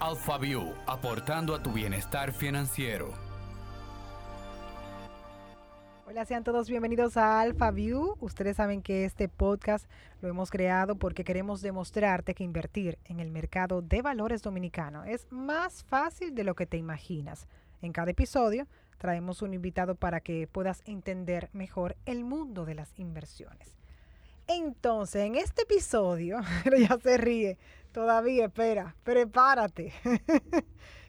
AlphaView, aportando a tu bienestar financiero. Hola, sean todos bienvenidos a AlphaView. Ustedes saben que este podcast lo hemos creado porque queremos demostrarte que invertir en el mercado de valores dominicano es más fácil de lo que te imaginas. En cada episodio traemos un invitado para que puedas entender mejor el mundo de las inversiones. Entonces, en este episodio, ya se ríe, todavía espera, prepárate.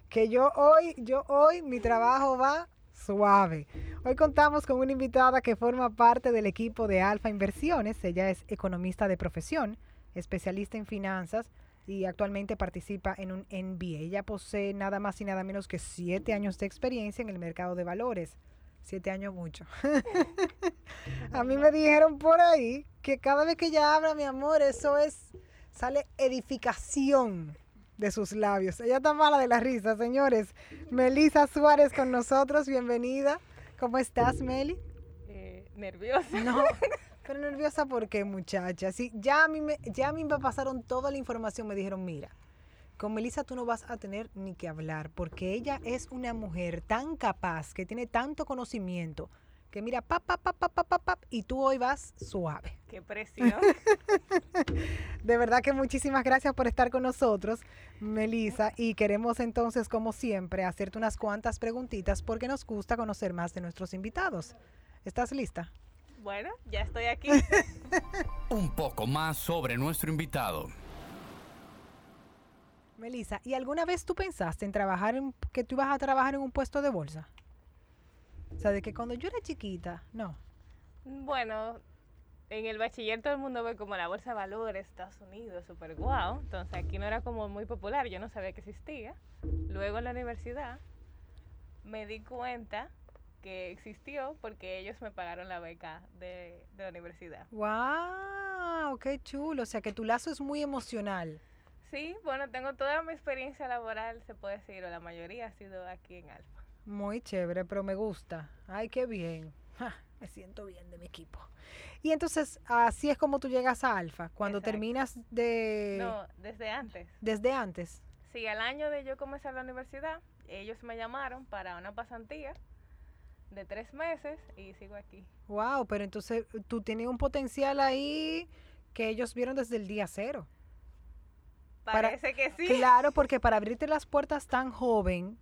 que yo hoy, yo hoy mi trabajo va suave. Hoy contamos con una invitada que forma parte del equipo de Alfa Inversiones. Ella es economista de profesión, especialista en finanzas y actualmente participa en un MBA. Ella posee nada más y nada menos que siete años de experiencia en el mercado de valores. Siete años mucho. a mí me dijeron por ahí que cada vez que ella habla, mi amor, eso es, sale edificación de sus labios. Ella está mala de la risa, señores. Melisa Suárez con nosotros, bienvenida. ¿Cómo estás, Meli? Eh, nerviosa. No, pero nerviosa porque, muchacha. Sí, ya a mí me, ya a mí me pasaron toda la información, me dijeron, mira, con Melissa tú no vas a tener ni que hablar, porque ella es una mujer tan capaz, que tiene tanto conocimiento, que mira, pap, pap, pap, pap, pap, pap, y tú hoy vas suave. Qué presión. De verdad que muchísimas gracias por estar con nosotros, Melissa, y queremos entonces, como siempre, hacerte unas cuantas preguntitas porque nos gusta conocer más de nuestros invitados. ¿Estás lista? Bueno, ya estoy aquí. Un poco más sobre nuestro invitado. Melissa, ¿y alguna vez tú pensaste en trabajar en que tú ibas a trabajar en un puesto de bolsa? O sea, de que cuando yo era chiquita, no. bueno, en el bachiller todo el mundo ve como la bolsa de valores, Estados Unidos, súper guau. Entonces aquí no era como muy popular, yo no sabía que existía. Luego en la universidad me di cuenta que existió porque ellos me pagaron la beca de, de la universidad. ¡Wow! ¡Qué chulo! O sea, que tu lazo es muy emocional. Sí, bueno, tengo toda mi experiencia laboral, se puede decir, o la mayoría ha sido aquí en Alfa. Muy chévere, pero me gusta. ¡Ay, qué bien! Ja, me siento bien de mi equipo. Y entonces, así es como tú llegas a Alfa, cuando Exacto. terminas de... No, desde antes. Desde antes. Sí, al año de yo comenzar la universidad, ellos me llamaron para una pasantía de tres meses y sigo aquí. Wow, pero entonces tú tienes un potencial ahí que ellos vieron desde el día cero. Para- Parece que sí. Claro, porque para abrirte las puertas tan joven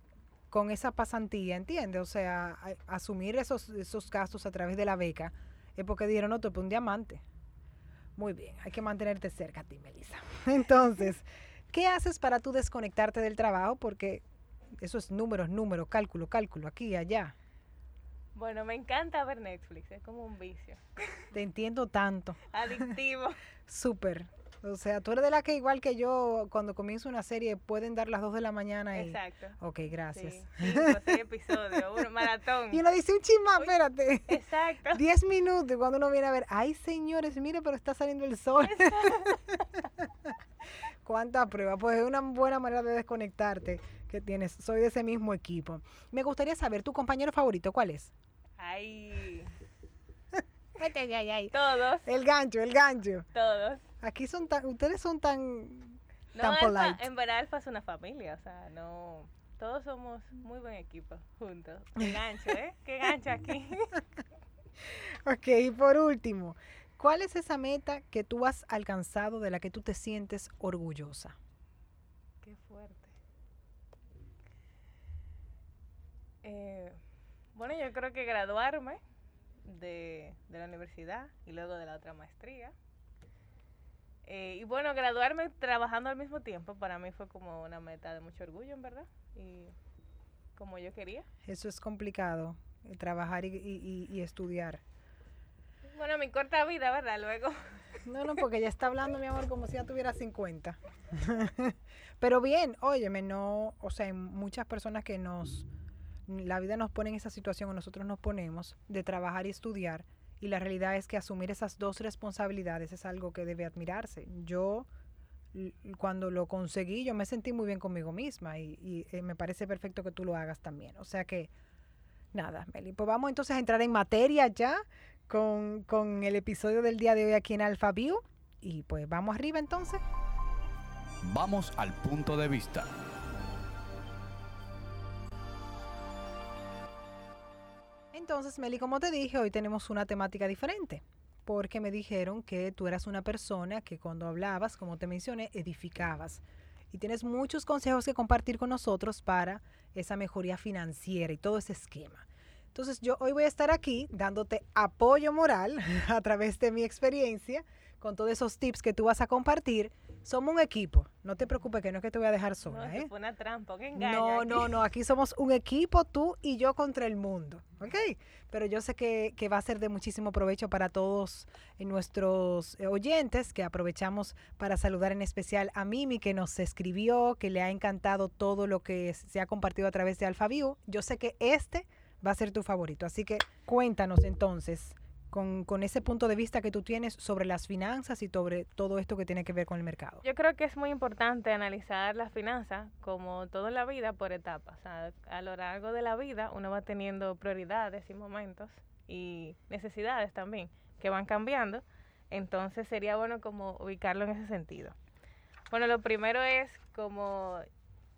con esa pasantía, ¿entiendes? O sea, a- asumir esos, esos gastos a través de la beca es porque dijeron, no, eres un diamante. Muy bien, hay que mantenerte cerca a ti, Melissa. Entonces, ¿qué haces para tú desconectarte del trabajo? Porque eso es números, números, cálculo, cálculo, aquí y allá. Bueno, me encanta ver Netflix, es como un vicio. Te entiendo tanto. Adictivo. Súper. O sea, tú eres de la que igual que yo, cuando comienzo una serie, pueden dar las 2 de la mañana y... Exacto. Ok, gracias. Sí, cinco, seis episodios, un maratón. Y uno dice un chisma, espérate. Exacto. 10 minutos y cuando uno viene a ver, ay señores, mire, pero está saliendo el sol. Cuánta prueba, pues es una buena manera de desconectarte que tienes. Soy de ese mismo equipo. Me gustaría saber, ¿tu compañero favorito cuál es? Ay, Ay, ay, ay. todos, El gancho, el gancho. todos. Aquí son tan, ustedes son tan, No, tan polite. en verdad Alfa es una familia, o sea, no... Todos somos muy buen equipo juntos. Qué gancho, ¿eh? Qué gancho aquí. Ok, y por último, ¿cuál es esa meta que tú has alcanzado de la que tú te sientes orgullosa? Qué fuerte. Eh, bueno, yo creo que graduarme de, de la universidad y luego de la otra maestría. Eh, y bueno, graduarme trabajando al mismo tiempo para mí fue como una meta de mucho orgullo, en verdad. Y como yo quería. Eso es complicado, trabajar y, y- y- y estudiar. Bueno, mi corta vida, ¿verdad? Luego. No, no, porque ya está hablando, mi amor, como si ya tuviera 50. Pero bien, óyeme, no, o sea, hay muchas personas que nos, la vida nos pone en esa situación o nosotros nos ponemos de trabajar y estudiar y la realidad es que asumir esas dos responsabilidades es algo que debe admirarse. Yo cuando lo conseguí, yo me sentí muy bien conmigo misma y, eh, me parece perfecto que tú lo hagas también. O sea que, nada, Meli, pues vamos entonces a entrar en materia ya con, con el episodio del día de hoy aquí en Alpha View. Y pues vamos arriba entonces. Vamos al punto de vista. Entonces, Meli, como te dije, hoy tenemos una temática diferente, porque me dijeron que tú eras una persona que cuando hablabas, como te mencioné, edificabas. Y tienes muchos consejos que compartir con nosotros para esa mejoría financiera y todo ese esquema. Entonces, yo hoy voy a estar aquí dándote apoyo moral a través de mi experiencia con todos esos tips que tú vas a compartir. Somos un equipo, no te preocupes que no es que te voy a dejar sola. No, ¿eh? fue una trampa, un engaño. No, aquí. no, no, aquí somos un equipo, tú y yo contra el mundo, ¿ok? Pero yo sé que, que va a ser de muchísimo provecho para todos eh, nuestros eh, oyentes, que aprovechamos para saludar en especial a Mimi, que nos escribió, que le ha encantado todo lo que se ha compartido a través de AlphaView. Yo sé que este va a ser tu favorito, así que cuéntanos entonces. Con, con ese punto de vista que tú tienes sobre las finanzas y sobre todo esto que tiene que ver con el mercado. Yo creo que es muy importante analizar las finanzas como todo en la vida por etapas. O sea, a lo largo de la vida uno va teniendo prioridades y momentos y necesidades también que van cambiando. Entonces sería bueno como ubicarlo en ese sentido. Bueno, lo primero es como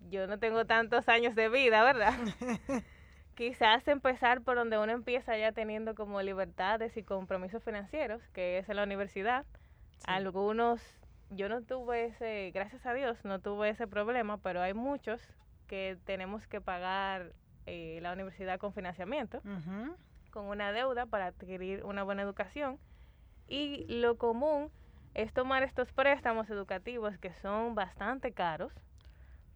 yo no tengo tantos años de vida, ¿verdad? Quizás empezar por donde uno empieza ya teniendo como libertades y compromisos financieros, que es en la universidad. Sí. Algunos, yo no tuve ese, gracias a Dios, no tuve ese problema, pero hay muchos que tenemos que pagar eh, la universidad con financiamiento, con una deuda para adquirir una buena educación. Y lo común es tomar estos préstamos educativos que son bastante caros,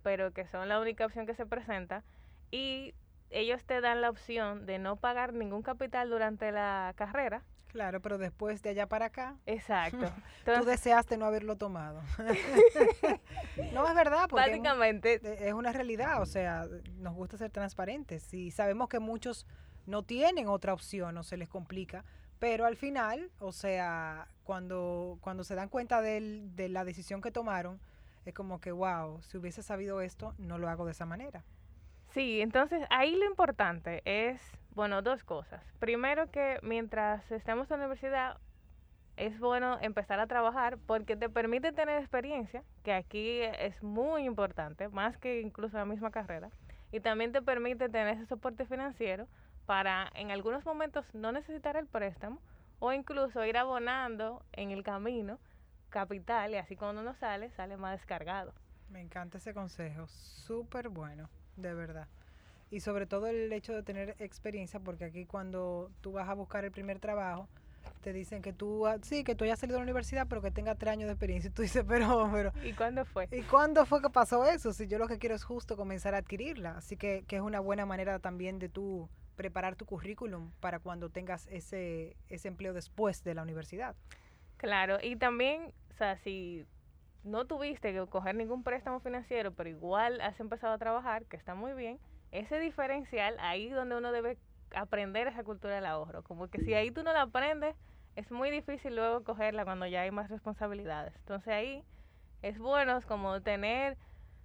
pero que son la única opción que se presenta. Y ellos te dan la opción de no pagar ningún capital durante la carrera. Claro, pero después de allá para acá, Exacto. tú deseaste no haberlo tomado. no es verdad, porque es, básicamente, es una realidad, o sea, nos gusta ser transparentes y sabemos que muchos no tienen otra opción o se les complica, pero al final, o sea, cuando, cuando se dan cuenta del- de la decisión que tomaron, es como que, wow, si hubiese sabido esto, no lo hago de esa manera. Sí, entonces ahí lo importante es, bueno, dos cosas. Primero que mientras estemos en la universidad es bueno empezar a trabajar porque te permite tener experiencia, que aquí es muy importante, más que incluso la misma carrera, y también te permite tener ese soporte financiero para en algunos momentos no necesitar el préstamo o incluso ir abonando en el camino capital y así cuando uno sale, sale más descargado. Me encanta ese consejo, súper bueno, de verdad. Y sobre todo el hecho de tener experiencia, porque aquí cuando tú vas a buscar el primer trabajo, te dicen que tú, sí, que tú hayas salido de la universidad, pero que tengas tres años de experiencia. Y tú dices, pero, pero, ¿Y cuándo fue? ¿y cuándo fue que pasó eso? Si yo lo que quiero es justo comenzar a adquirirla. Así que, que es una buena manera también de tú preparar tu currículum para cuando tengas ese, ese empleo después de la universidad. Claro, y también, o sea, si no tuviste que coger ningún préstamo financiero, pero igual has empezado a trabajar, que está muy bien, ese diferencial, ahí donde uno debe aprender esa cultura del ahorro. Como que si ahí tú no la aprendes, es muy difícil luego cogerla cuando ya hay más responsabilidades. Entonces ahí es bueno es como tener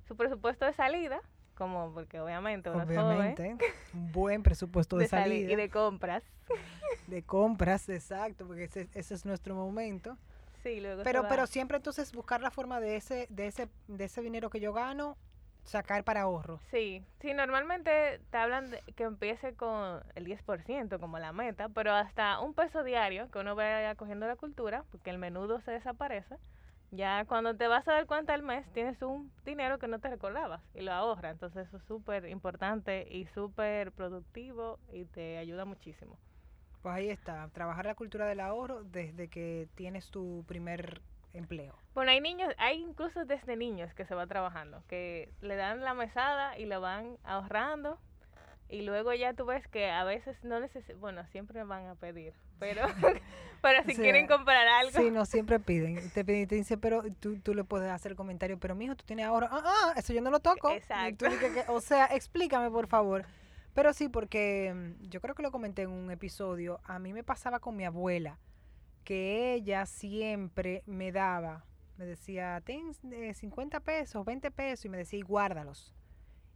su presupuesto de salida, como porque obviamente uno es joven, Obviamente, un buen presupuesto de, salida. y de compras. de compras, exacto, porque ese, ese es nuestro momento. Sí, luego se Pero, pero siempre entonces buscar la forma de ese, de ese, de ese dinero que yo gano, sacar para ahorro. Sí, sí, normalmente te hablan de que empiece con el 10% como la meta, pero hasta un peso diario que uno vaya cogiendo la cultura, porque el menudo se desaparece, ya cuando te vas a dar cuenta al mes tienes un dinero que no te recordabas y lo ahorras, entonces eso es súper importante y súper productivo y te ayuda muchísimo. Pues ahí está, trabajar la cultura del ahorro desde que tienes tu primer empleo. Bueno, hay niños, hay incluso desde niños que se va trabajando, que le dan la mesada y lo van ahorrando y luego ya tú ves que a veces no necesitan, bueno, siempre van a pedir, pero, pero si Sí, quieren comprar algo, Sí, no siempre piden. Te piden te dicen, pero tú, tú le puedes hacer el comentario, pero mijo, tú tienes ahorro. Ah, ah, eso yo no lo toco. Exacto. tú dices que- o sea, explícame, por favor. Pero sí, porque mm, yo creo que lo comenté en un episodio. A mí me pasaba con mi abuela, que ella siempre me daba, me decía, ten eh, 50 pesos, 20 pesos, y me decía, y guárdalos.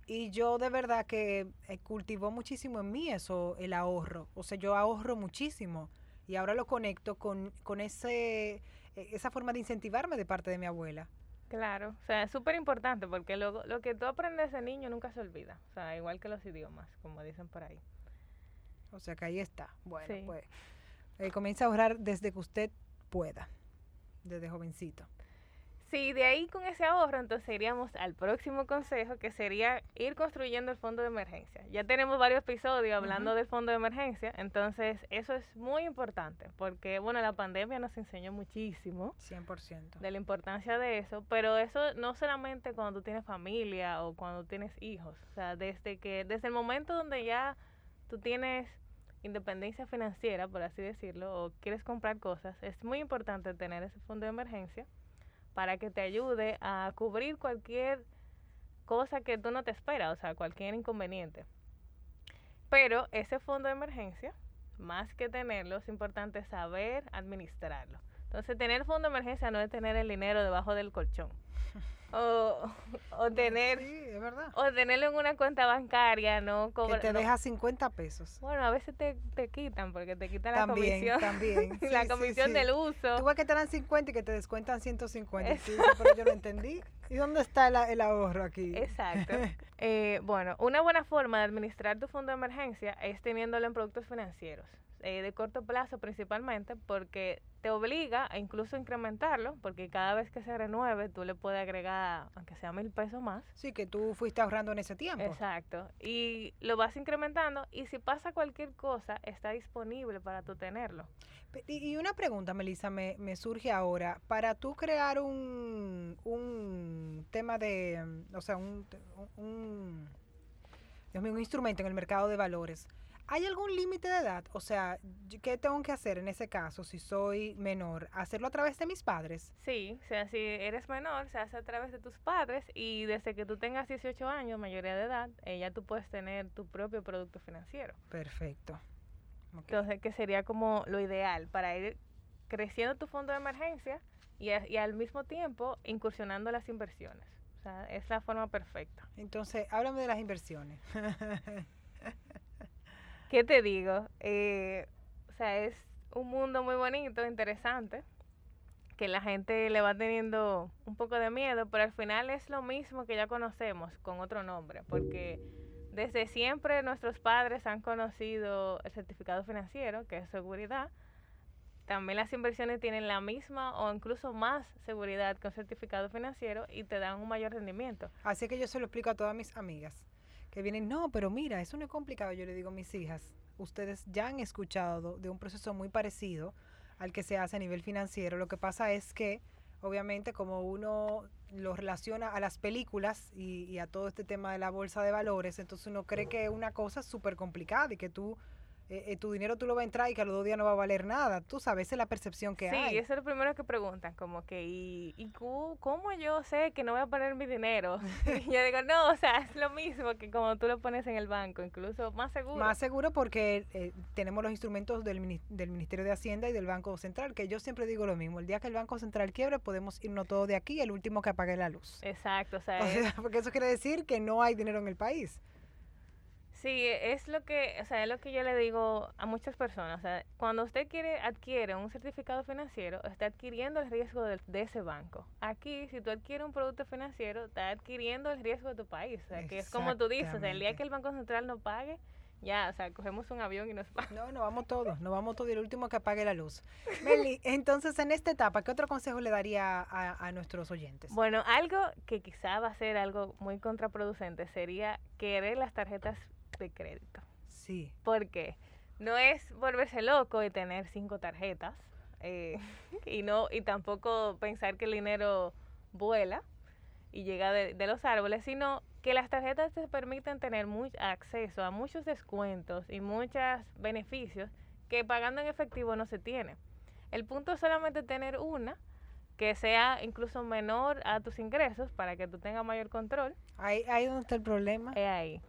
Y yo de verdad que eh, cultivó muchísimo en mí eso, el ahorro. O sea, yo ahorro muchísimo. Y ahora lo conecto con, con ese, eh, esa forma de incentivarme de parte de mi abuela. Claro, o sea, es súper importante porque luego lo que tú aprendes de niño nunca se olvida, o sea, igual que los idiomas, como dicen por ahí. O sea que ahí está. Bueno, Sí. pues eh, comienza a ahorrar desde que usted pueda, desde jovencito. Sí, de ahí con ese ahorro, entonces iríamos al próximo consejo, que sería ir construyendo el fondo de emergencia. Ya tenemos varios episodios hablando del fondo de emergencia, entonces eso es muy importante, porque bueno, la pandemia nos enseñó muchísimo 100%. de la importancia de eso, pero eso no solamente cuando tú tienes familia o cuando tienes hijos, o sea, desde que desde el momento donde ya tú tienes independencia financiera, por así decirlo, o quieres comprar cosas, es muy importante tener ese fondo de emergencia para que te ayude a cubrir cualquier cosa que tú no te esperas, o sea, cualquier inconveniente. Pero ese fondo de emergencia, más que tenerlo, es importante saber administrarlo. Entonces, tener fondo de emergencia no es tener el dinero debajo del colchón. O, o tener Sí, verdad. o tenerlo en una cuenta bancaria, no Que cobrar. te deja 50 pesos. Bueno, a veces te, te quitan porque te quitan la comisión. también. la Sí, sí, comisión sí. del uso. Tú ves que te dan 50 y que te descuentan 150. Y Es- pero yo no entendí. ¿Y dónde está el, el ahorro aquí? Exacto. Eh, bueno, una buena forma de administrar tu fondo de emergencia es teniéndolo en productos financieros, eh, de corto plazo principalmente, porque te obliga a incluso incrementarlo, porque cada vez que se renueve tú le puedes agregar, aunque sea mil pesos más. Sí, que tú fuiste ahorrando en ese tiempo. Exacto. Y lo vas incrementando y si pasa cualquier cosa, está disponible para tú tenerlo. Y, una pregunta, Melissa, me, me surge ahora. Para tú crear un, un tema de, o sea, un, un- un- Dios mío, un instrumento en el mercado de valores, ¿hay algún límite de edad? O sea, ¿qué tengo que hacer en ese caso si soy menor? ¿Hacerlo a través de mis padres? Sí, o sea, si eres menor, se hace a través de tus padres y desde que tú tengas 18 años, mayoría de edad, eh, ya tú puedes tener tu propio producto financiero. Perfecto. Entonces, que sería como lo ideal para ir creciendo tu fondo de emergencia y, a- y al mismo tiempo incursionando las inversiones. O sea, es la forma perfecta. Entonces, háblame de las inversiones. ¿Qué te digo? Eh, o sea, es un mundo muy bonito, interesante, que la gente le va teniendo un poco de miedo, pero al final es lo mismo que ya conocemos con otro nombre, porque desde siempre nuestros padres han conocido el certificado financiero, que es seguridad. También las inversiones tienen la misma o incluso más seguridad que un certificado financiero y te dan un mayor rendimiento. Así que yo se lo explico a todas mis amigas que vienen, no, pero mira, eso no es complicado. Yo le digo a mis hijas, ustedes ya han escuchado de un proceso muy parecido al que se hace a nivel financiero. Lo que pasa es que, obviamente, como uno lo relaciona a las películas y, y a todo este tema de la bolsa de valores, entonces uno cree que es una cosa súper complicada y que tú, eh, eh, tu dinero tú lo vas a entrar y que a los dos días no va a valer nada. Tú sabes, esa es la percepción que sí, hay. eso es lo primero que preguntan, como que, ¿y, y cómo yo sé que no voy a poner mi dinero? y yo digo, no, o sea, es lo mismo que como tú lo pones en el banco, incluso más seguro. Más seguro porque eh, tenemos los instrumentos del, del Ministerio de Hacienda y del Banco Central, que yo siempre digo lo mismo, el día que el Banco Central quiebre podemos irnos todos de aquí, el último que apague la luz. Exacto, o sea, O es- sea, porque eso quiere decir que no hay dinero en el país. Sí, es lo que, o sea, es lo que yo le digo a muchas personas, o sea, cuando usted quiere adquiere un certificado financiero, está adquiriendo el riesgo de, ese banco. Aquí, si tú adquieres un producto financiero, está adquiriendo el riesgo de tu país, o sea, que es como tú dices, o sea, el día que el Banco Central no pague, ya, o sea, cogemos un avión y nos vamos. No, no vamos todos, no vamos todos y el último que apague la luz. Meli, entonces en esta etapa, ¿qué otro consejo le daría a, a nuestros oyentes? Bueno, algo que quizá va a ser algo muy contraproducente sería querer las tarjetas de crédito. Sí, Porque no es volverse loco y tener cinco tarjetas eh, y no y tampoco pensar que el dinero vuela y llega de, de los árboles, sino que las tarjetas te permiten tener muy acceso a muchos descuentos y muchos beneficios que pagando en efectivo no se tiene. El punto es solamente tener una que sea incluso menor a tus ingresos para que tú tengas mayor control. ahí, ahí donde está el problema, Es ahí.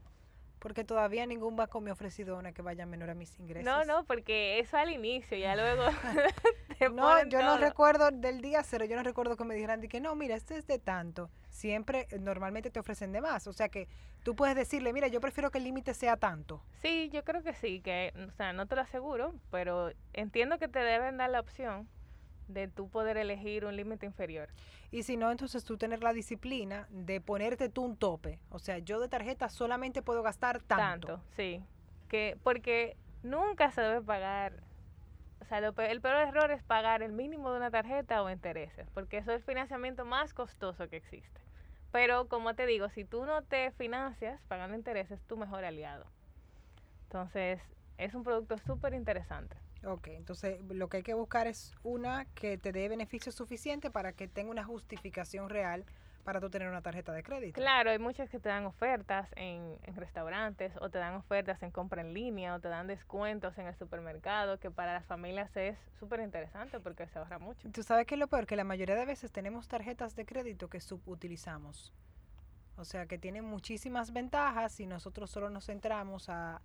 Porque todavía ningún banco me ha ofrecido una que vaya menor a mis ingresos. No, no, porque eso al inicio, ya luego te No, yo no recuerdo del día cero, yo no recuerdo que me dijeran de que no, mira, este es de tanto. Siempre, eh, normalmente te ofrecen de más. O sea que tú puedes decirle, mira, yo prefiero que el límite sea tanto. Sí, yo creo que sí, que, o sea, no te lo aseguro, pero entiendo que te deben dar la opción de tú poder elegir un límite inferior. Y si no, entonces tú tener la disciplina de ponerte tú un tope. O sea, yo de tarjeta solamente puedo gastar tanto. Tanto, sí. Que, porque nunca se debe pagar. O sea, lo pe- el peor error es pagar el mínimo de una tarjeta o intereses, porque eso es el financiamiento más costoso que existe. Pero como te digo, si tú no te financias pagando intereses, es tu mejor aliado. Entonces, es un producto súper interesante. Ok, entonces lo que hay que buscar es una que te dé beneficios suficientes para que tenga una justificación real para tú tener una tarjeta de crédito. Claro, hay muchas que te dan ofertas en, en restaurantes o te dan ofertas en compra en línea o te dan descuentos en el supermercado, que para las familias es súper interesante porque se ahorra mucho. Tú sabes que es lo peor, que la mayoría de veces tenemos tarjetas de crédito que subutilizamos. O sea, que tienen muchísimas ventajas y nosotros solo nos centramos a,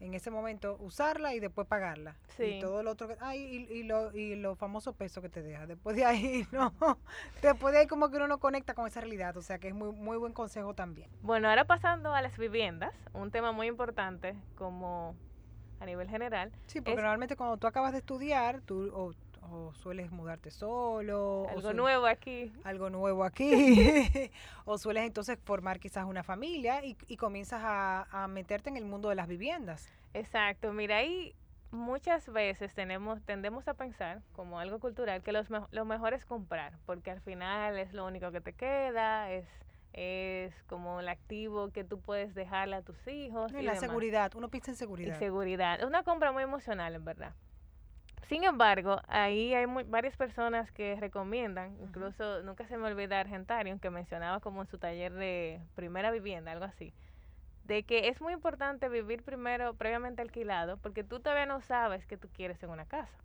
en ese momento, usarla y después pagarla. Sí. Y todo lo otro que... Ay, y, y, lo, y los famosos pesos que te deja. Después de ahí, no. Después de ahí como que uno no conecta con esa realidad. O sea, que es muy, muy buen consejo también. Bueno, ahora pasando a las viviendas, un tema muy importante como a nivel general, Sí, porque Es- normalmente cuando tú acabas de estudiar, tú o, o sueles mudarte solo. algo nuevo aquí. algo nuevo aquí, o sueles entonces formar quizás una familia y, y comienzas a, a meterte en el mundo de las viviendas. Exacto, mira, ahí muchas veces tenemos, tendemos a pensar como algo cultural que los, lo mejor es comprar, porque al final es lo único que te queda, es, es como el activo que tú puedes dejarle a tus hijos. No, y y la demás. seguridad, uno piensa en Y seguridad. seguridad. Es una compra muy emocional, en verdad. Sin embargo, ahí hay muy- varias personas que recomiendan, incluso nunca se me olvida Argentarium, que mencionaba como en su taller de primera vivienda, algo así, de que es muy importante vivir primero previamente alquilado, porque tú todavía no sabes qué tú quieres en una casa.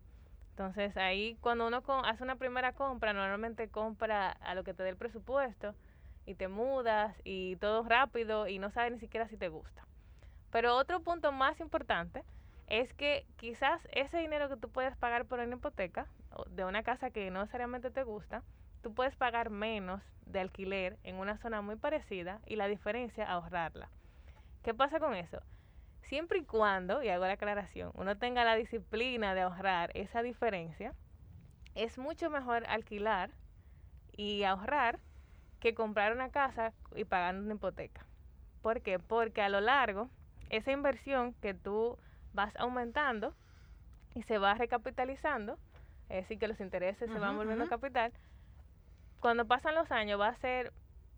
Entonces ahí cuando uno co- hace una primera compra, normalmente compra a lo que te dé el presupuesto y te mudas y todo rápido y no sabes ni siquiera si te gusta. Pero otro punto más importante es que quizás ese dinero que tú puedes pagar por una hipoteca de una casa que no necesariamente te gusta, tú puedes pagar menos de alquiler en una zona muy parecida y la diferencia ahorrarla. ¿Qué pasa con eso? Siempre y cuando, y hago la aclaración, uno tenga la disciplina de ahorrar esa diferencia, es mucho mejor alquilar y ahorrar que comprar una casa y pagar una hipoteca. ¿Por qué? Porque a lo largo, esa inversión que tú vas aumentando y se va recapitalizando, es decir, que los intereses se van volviendo capital, cuando pasan los años va a ser,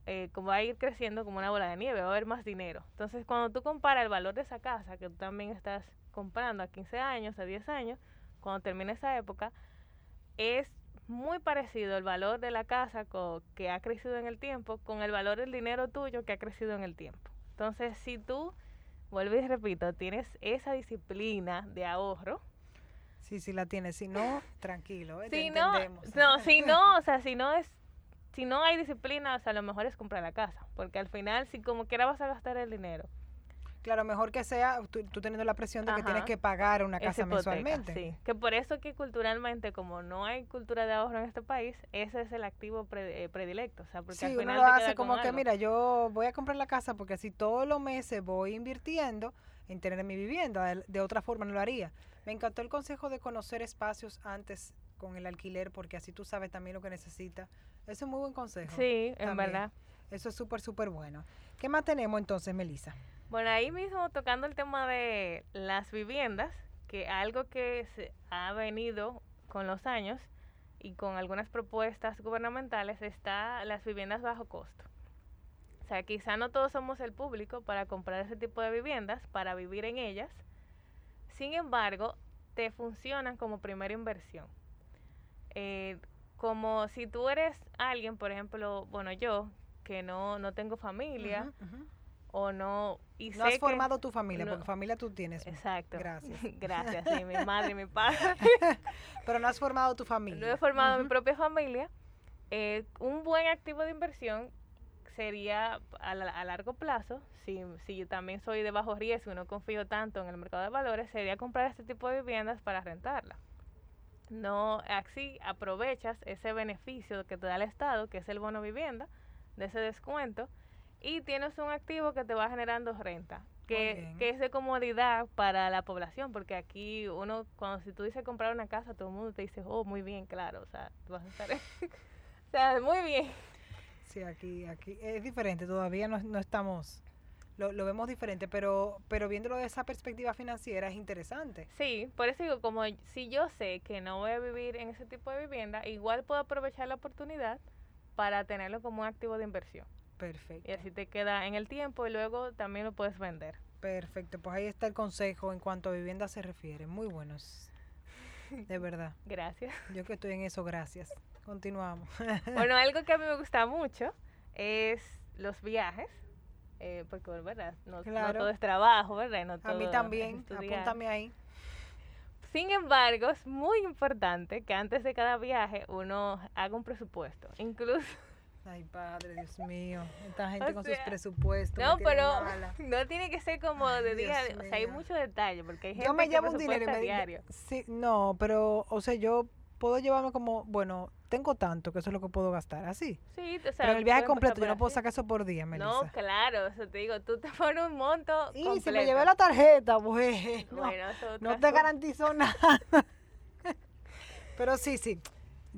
eh, como va a ir creciendo como una bola de nieve, va a haber más dinero. Entonces, cuando tú comparas el valor de esa casa que tú también estás comprando a 15 años, a 10 años, cuando termine esa época, es muy parecido el valor de la casa que ha crecido en el tiempo con el valor del dinero tuyo que ha crecido en el tiempo. Entonces, si tú, vuelvo y repito, tienes esa disciplina de ahorro, Sí, sí la tienes. Si no, tranquilo, ¿eh? te si no, no, si no, o sea, si no es, si no hay disciplina, o sea, lo mejor es comprar la casa, porque al final, si como quiera vas a gastar el dinero, Claro, mejor que sea tú, tú teniendo la presión de que tienes que pagar una casa hipoteca, mensualmente. sí. Que por eso que culturalmente, como no hay cultura de ahorro en este país, ese es el activo pre- eh, predilecto, o sea, porque Sí, al uno lo hace como que, algo. mira, yo voy a comprar la casa porque así todos los meses voy invirtiendo en tener mi vivienda. De, de otra forma no lo haría. Me encantó el consejo de conocer espacios antes con el alquiler porque así tú sabes también lo que necesitas. Ese es muy buen consejo. Sí, en verdad. Eso es súper, súper bueno. ¿Qué más tenemos entonces, Melissa? Bueno, ahí mismo tocando el tema de las viviendas, que algo que se ha venido con los años y con algunas propuestas gubernamentales está las viviendas bajo costo. O sea, quizá no todos somos el público para comprar ese tipo de viviendas, para vivir en ellas. Sin embargo, te funcionan como primera inversión. Eh, como si tú eres alguien, por ejemplo, bueno, yo, que no, no tengo familia. O no... Y No sé has formado tu familia, no. porque familia tú tienes. Exacto. Gracias. Gracias, sí, mi madre mi padre. Pero no has formado tu familia. No he formado mi propia familia. Eh, un buen activo de inversión sería a, la- a largo plazo, si, si yo también soy de bajo riesgo y no confío tanto en el mercado de valores, sería comprar este tipo de viviendas para rentarla. No, así aprovechas ese beneficio que te da el Estado, que es el bono vivienda, de ese descuento, y tienes un activo que te va generando renta, que, que es de comodidad para la población, porque aquí uno, cuando si tú dices comprar una casa, todo el mundo te dice, oh, muy bien, claro, o sea, tú vas a estar, o sea, muy bien. Sí, aquí, aquí es diferente. Todavía no, no estamos lo, lo vemos diferente, pero, pero viéndolo de esa perspectiva financiera es interesante. Sí, por eso digo, como si yo sé que no voy a vivir en ese tipo de vivienda, igual puedo aprovechar la oportunidad para tenerlo como un activo de inversión. Perfecto. Y así te queda en el tiempo y luego también lo puedes vender. Perfecto, pues ahí está el consejo en cuanto a vivienda se refiere. Muy buenos. De verdad. Gracias. Yo que estoy en eso, gracias. Continuamos. Bueno, algo que a mí me gusta mucho es los viajes. eh, porque, ¿verdad? No, no Claro. todo es trabajo, ¿verdad? No A todo mí es también, apúntame ahí. Sin embargo, es muy importante que antes de cada viaje uno haga un presupuesto. Incluso, Ay, padre, Dios mío. Esta gente O con sus presupuestos. no, pero no tiene que ser como de Ay, día, Dios o sea, hay mucho detalle, porque hay gente Yo me que llevo un dinero me diario. Sí, no, pero, o sea, yo puedo llevarme como, bueno, tengo tanto que eso es lo que puedo gastar, así. Sí, o sea, pero el viaje completo yo no puedo sacar eso por día, Melissa. No, claro, eso te digo, tú te pones un monto y si me llevé la tarjeta, bueno, Bueno, no otra te garantizo nada. pero sí, sí.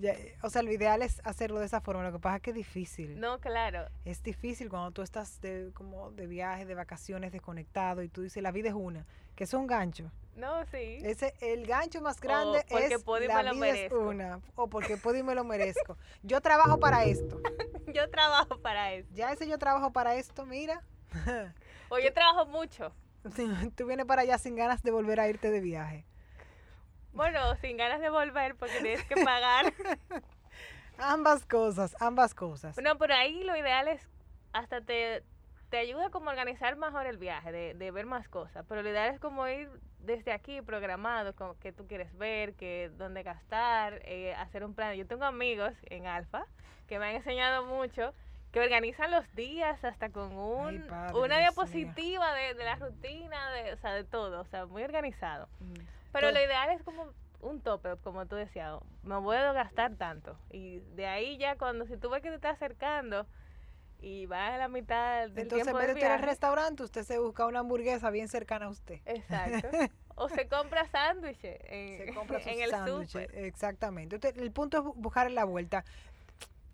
Ya, o sea, lo ideal es hacerlo de esa forma. Lo que pasa es que es difícil. No, claro. Es difícil cuando tú estás de, como de viaje, de vacaciones, desconectado y tú dices, la vida es una, que es un gancho. No, sí. Ese, el gancho más grande porque es puedo y la me lo vida es merezco. una. O porque puedo y me lo merezco. Yo trabajo para esto. Yo trabajo para eso. Ya ese yo trabajo para esto, mira. O yo trabajo mucho. tú vienes para allá sin ganas de volver a irte de viaje. Bueno, sin ganas de volver porque tienes que pagar. Ambas cosas, ambas cosas. No, pero ahí lo ideal es hasta te, te ayuda como a organizar mejor el viaje, de, de ver más cosas. Pero lo ideal es como ir desde aquí programado, como que tú quieres ver, que dónde gastar, eh, hacer un plan. Yo tengo amigos en Alfa que me han enseñado mucho que organizan los días hasta con un, padre, una diapositiva de, de la rutina, de, o sea, de todo, o sea, muy organizado. Mm. Pero lo ideal es como un tope, como tú decías, me puedo gastar tanto. Y de ahí ya cuando, si tú ves que te estás acercando y vas a la mitad del Entonces, en tiempo vez de del estar en el viaje, restaurante, usted se busca una hamburguesa bien cercana a usted. Exacto. o se compra sándwiches en, Se compra sus en el súper. Exactamente. Usted- el punto es bu- buscar la vuelta.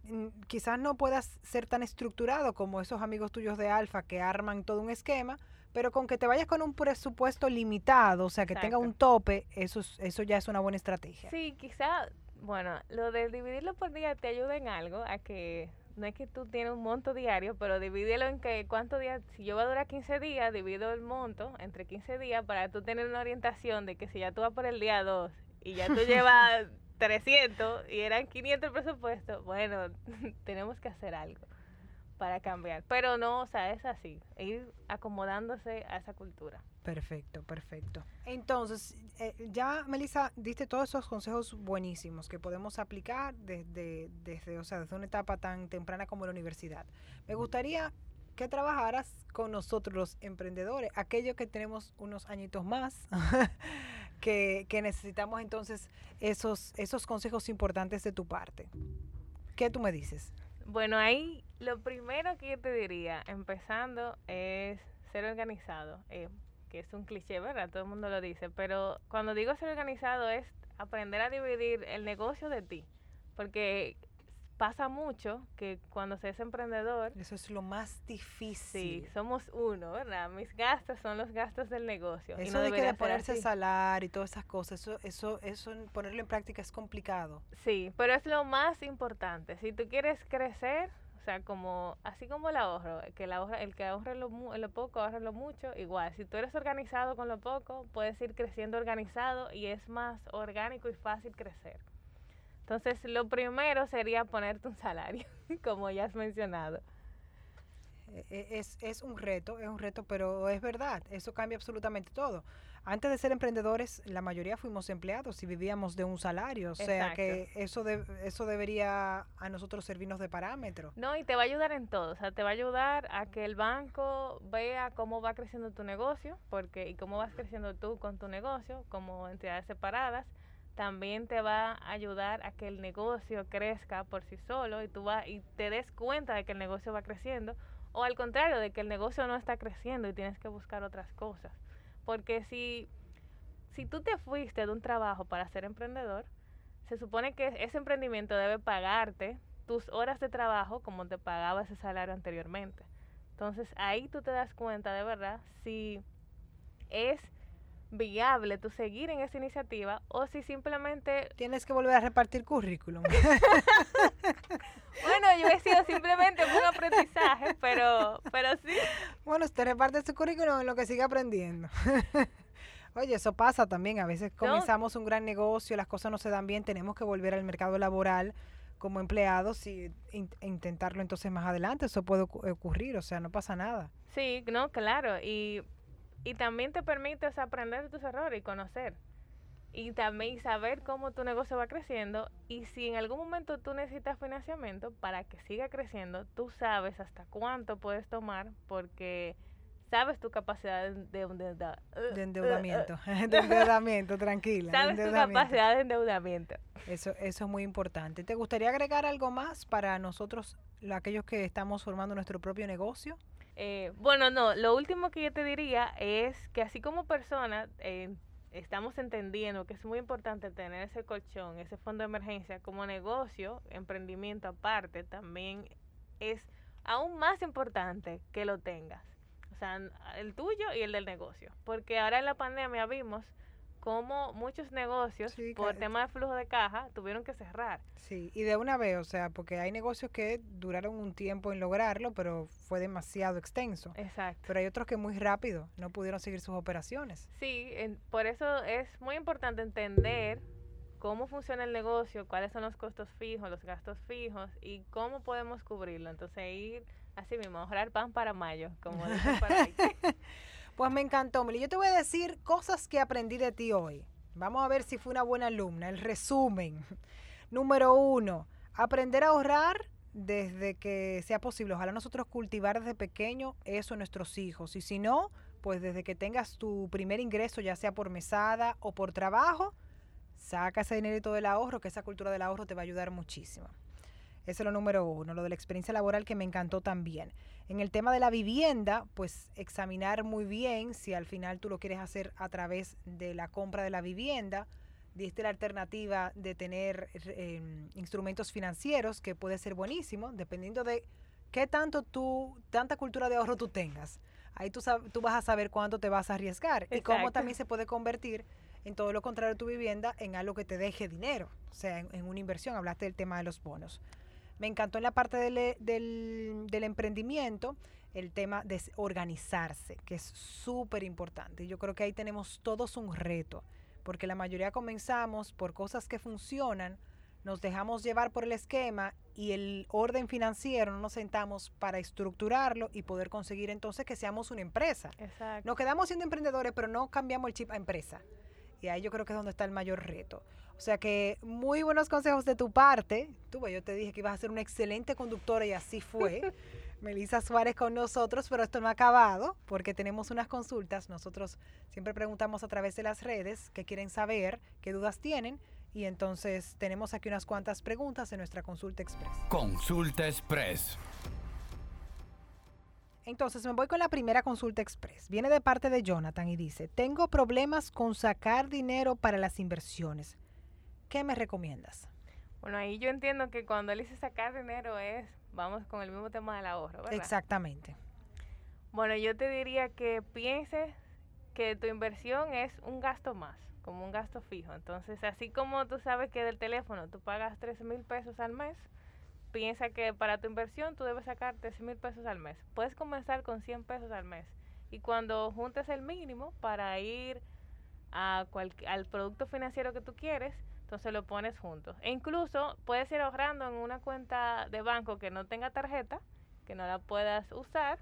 Mm, Quizás no puedas ser tan estructurado como esos amigos tuyos de Alfa que arman todo un esquema, pero con que te vayas con un presupuesto limitado, o sea, que tenga un tope, eso, es- eso ya es una buena estrategia. Sí, quizá, bueno, lo de dividirlo por día te ayuda en algo, a que no es que tú tienes un monto diario, pero divídelo en que cuántos días, si yo voy a durar 15 días, divido el monto entre 15 días para tú tener una orientación de que si ya tú vas por el día 2 y ya tú llevas 300 y eran 500 el presupuesto, bueno, tenemos que hacer algo para cambiar. Pero no, o sea, es así, ir acomodándose a esa cultura. Perfecto, perfecto. Entonces, eh, ya, Melissa, diste todos esos consejos buenísimos que podemos aplicar desde, desde, o sea, desde una etapa tan temprana como la universidad. Me gustaría que trabajaras con nosotros los emprendedores, aquellos que tenemos unos añitos más, que, que necesitamos entonces esos, esos consejos importantes de tu parte. ¿Qué tú me dices? Bueno, ahí lo primero que yo te diría, empezando, es ser organizado, eh, que es un cliché, ¿verdad? Todo el mundo lo dice, pero cuando digo ser organizado es aprender a dividir el negocio de ti, porque pasa mucho que cuando se es emprendedor, Eso es lo más sí, difícil. somos uno, ¿verdad? Mis gastos son los gastos del negocio. y Eso no de que de ponerse así. salario y todas esas cosas, eso, eso, eso ponerlo en práctica es complicado. Sí, pero es lo más importante. Si tú quieres crecer, o sea, como así como el ahorro, que el, ahorra, el que ahorre lo, lo poco, ahorra lo mucho, igual. Si tú eres organizado con lo poco, puedes ir creciendo organizado y es más orgánico y fácil crecer. Entonces, lo primero sería ponerte un salario, como ya has mencionado. E- e- Es, es un reto, es un reto, pero es verdad, eso cambia absolutamente todo. Antes de ser emprendedores, la mayoría fuimos empleados y vivíamos de un salario, o sea Exacto. que eso, de- eso debería a nosotros servirnos de parámetro. No, y te va a ayudar en todo. O sea, te va a ayudar a que el banco vea cómo va creciendo tu negocio, porque y cómo vas creciendo tú con tu negocio como entidades separadas. También te va a ayudar a que el negocio crezca por sí solo y tú va, y te des cuenta de que el negocio va creciendo o al contrario de que el negocio no está creciendo y tienes que buscar otras cosas. Porque si si tú te fuiste de un trabajo para ser emprendedor, se supone que ese emprendimiento debe pagarte tus horas de trabajo como te pagaba ese salario anteriormente. Entonces ahí tú te das cuenta de verdad si es viable tú seguir en esa iniciativa o si simplemente... Tienes que volver a repartir currículum. bueno, yo he sido simplemente un aprendizaje, pero, pero sí. Bueno, usted reparte su currículum en lo que sigue aprendiendo. Oye, eso pasa también. A veces comenzamos un gran negocio, las cosas no se dan bien, tenemos que volver al mercado laboral como empleados y intentarlo entonces más adelante. Eso puede ocurrir, o sea, no pasa nada. Sí, no, claro. Y, y también te permite aprender de tus errores y conocer. Y también saber cómo tu negocio va creciendo. Y si en algún momento tú necesitas financiamiento para que siga creciendo, tú sabes hasta cuánto puedes tomar porque sabes tu capacidad de, de endeudamiento. de endeudamiento, tranquila. Sabes tu capacidad de endeudamiento. Eso, eso es muy importante. ¿Te gustaría agregar algo más para nosotros, aquellos que estamos formando nuestro propio negocio? Eh, bueno, no, lo último que yo te diría es que así como persona, eh, estamos entendiendo que es muy importante tener ese colchón, ese fondo de emergencia como negocio, emprendimiento aparte, también es aún más importante que lo tengas o sea, el tuyo y el del negocio. Porque ahora en la pandemia vimos cómo muchos negocios, por tema de flujo de caja, tuvieron que cerrar. Sí, y de una vez, o sea, porque hay negocios que duraron un tiempo en lograrlo, pero fue demasiado extenso. Exacto. Pero hay otros que muy rápido no pudieron seguir sus operaciones. Sí, por eso es muy importante entender cómo funciona el negocio, cuáles son los costos fijos, los gastos fijos y cómo podemos cubrirlo. Entonces, ir Así mismo, ahorrar pan para mayo, como dicen por ahí. pues me encantó, Mili. Yo te voy a decir cosas que aprendí de ti hoy. Vamos a ver si fue una buena alumna. El resumen. Número uno, aprender a ahorrar desde que sea posible. Ojalá nosotros cultivar desde pequeño eso en nuestros hijos. Y si no, pues desde que tengas tu primer ingreso, ya sea por mesada o por trabajo, saca ese dinerito del ahorro, que esa cultura del ahorro te va a ayudar muchísimo. Eso es lo número uno, lo de la experiencia laboral que me encantó también. En el tema de la vivienda, pues examinar muy bien si al final tú lo quieres hacer a través de la compra de la vivienda. Diste la alternativa de tener em, instrumentos financieros, que puede ser buenísimo, dependiendo de qué tanto tú, tanta cultura de ahorro tú tengas. Ahí tú, tú vas a saber cuánto te vas a arriesgar y cómo también se puede convertir en todo lo contrario tu vivienda en algo que te deje dinero, o sea, en una inversión. Hablaste del tema de los bonos. Me encantó en la parte del, del, emprendimiento el tema de organizarse, que es súper importante. Yo creo que ahí tenemos todos un reto, porque la mayoría comenzamos por cosas que funcionan, nos dejamos llevar por el esquema y el orden financiero no nos sentamos para estructurarlo y poder conseguir entonces que seamos una empresa. Exacto. Nos quedamos siendo emprendedores, pero no cambiamos el chip a empresa. Y ahí yo creo que es donde está el mayor reto. O sea que muy buenos consejos de tu parte. Tú, yo te dije que ibas a ser una excelente conductora y así fue. Melissa Suárez con nosotros, pero esto no ha acabado porque tenemos unas consultas. Nosotros siempre preguntamos a través de las redes qué quieren saber, qué dudas tienen. Y entonces tenemos aquí unas cuantas preguntas en nuestra consulta express. Consulta express. Entonces me voy con la primera consulta express. Viene de parte de Jonathan y dice, tengo problemas con sacar dinero para las inversiones. ¿Qué me recomiendas? Bueno, ahí yo entiendo que cuando él dice sacar dinero es, vamos con el mismo tema del ahorro, ¿verdad? Exactamente. Bueno, yo te diría que pienses que tu inversión es un gasto más, como un gasto fijo. Entonces, así como tú sabes que del teléfono tú pagas 13 mil pesos al mes, piensa que para tu inversión tú debes sacar 13 mil pesos al mes. Puedes comenzar con 100 pesos al mes. Y cuando juntes el mínimo para ir al producto financiero que tú quieres, entonces lo pones juntos. E incluso puedes ir ahorrando en una cuenta de banco que no tenga tarjeta, que no la puedas usar,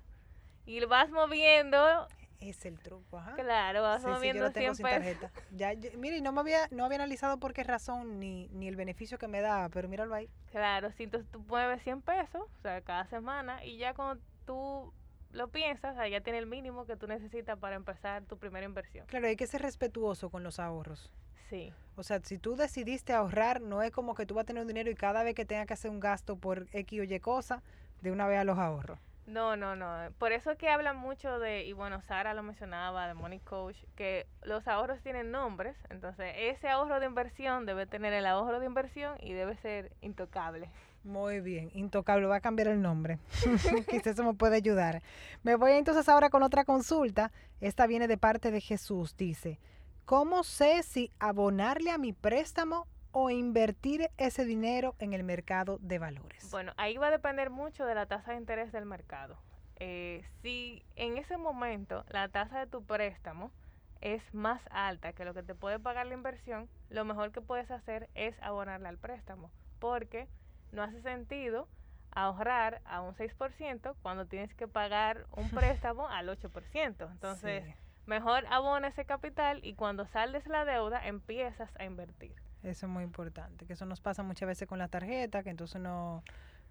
y vas moviendo es el truco, ajá. Claro, vas moviendo sí, yo tarjeta. Ya, mire, no me había, no había analizado por qué razón ni, ni el beneficio que me da, pero míralo ahí. Claro, si entonces tú mueves 100 pesos, o sea, cada semana, y ya cuando tú lo piensas, o sea, ya tiene el mínimo que tú necesitas para empezar tu primera inversión. Claro, hay que ser respetuoso con los ahorros. Sí. O sea, si tú decidiste ahorrar, no es como que tú vas a tener un dinero y cada vez que tengas que hacer un gasto por X o Y cosa, de una vez a los ahorros. No, no, no. Por eso es que hablan mucho de, y bueno, Sara lo mencionaba, de Money Coach, que los ahorros tienen nombres. Entonces, ese ahorro de inversión debe tener el ahorro de inversión y debe ser intocable. Muy bien, Intocable, va a cambiar el nombre. Quizás eso me puede ayudar. Me voy entonces ahora con otra consulta. Esta viene de parte de Jesús. Dice, ¿cómo sé si abonarle a mi préstamo o invertir ese dinero en el mercado de valores? Bueno, ahí va a depender mucho de la tasa de interés del mercado. Eh, si en ese momento la tasa de tu préstamo es más alta que lo que te puede pagar la inversión, lo mejor que puedes hacer es abonarle al préstamo, porque no hace sentido ahorrar a un 6% cuando tienes que pagar un préstamo al 8%. Entonces, mejor abona ese capital y cuando saldes la deuda empiezas a invertir. Eso es muy importante, que eso nos pasa muchas veces con la tarjeta, que entonces no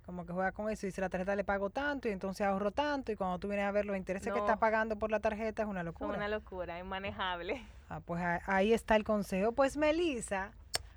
como que juega con eso y dice la tarjeta le pago tanto y entonces ahorro tanto y cuando tú vienes a ver los intereses que está pagando por la tarjeta es una locura. Es una locura, inmanejable. Ah, pues ahí está el consejo. Pues Melissa,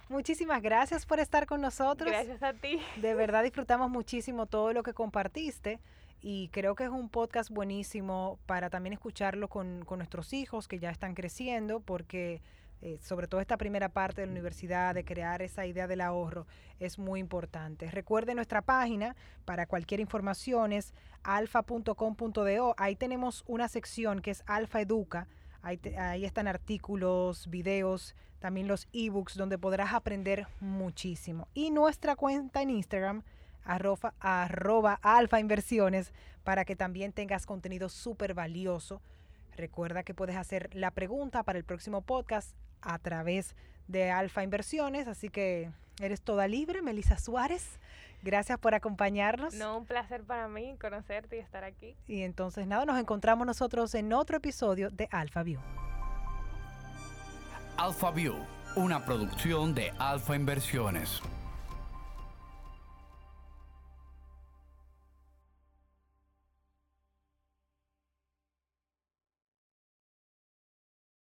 muchísimas gracias por estar con nosotros. Gracias a ti. De verdad disfrutamos muchísimo todo lo que compartiste y creo que es un podcast buenísimo para también escucharlo con, con nuestros hijos que ya están creciendo porque eh, sobre todo esta primera parte de la universidad, de crear esa idea del ahorro, es muy importante. Recuerde nuestra página para cualquier información es alfa.com.do. Ahí tenemos una sección que es Alfa Educa. Ahí, ahí están artículos, videos, también los ebooks donde podrás aprender muchísimo. Y nuestra cuenta en Instagram, arroba, arroba alfa inversiones, para que también tengas contenido súper valioso. Recuerda que puedes hacer la pregunta para el próximo podcast a través de Alfa Inversiones, así que eres toda libre, Melissa Suárez. Gracias por acompañarnos. No, un placer para mí conocerte y estar aquí. Y entonces nada, nos encontramos nosotros en otro episodio de Alfa View. Alfa View, una producción de Alfa Inversiones.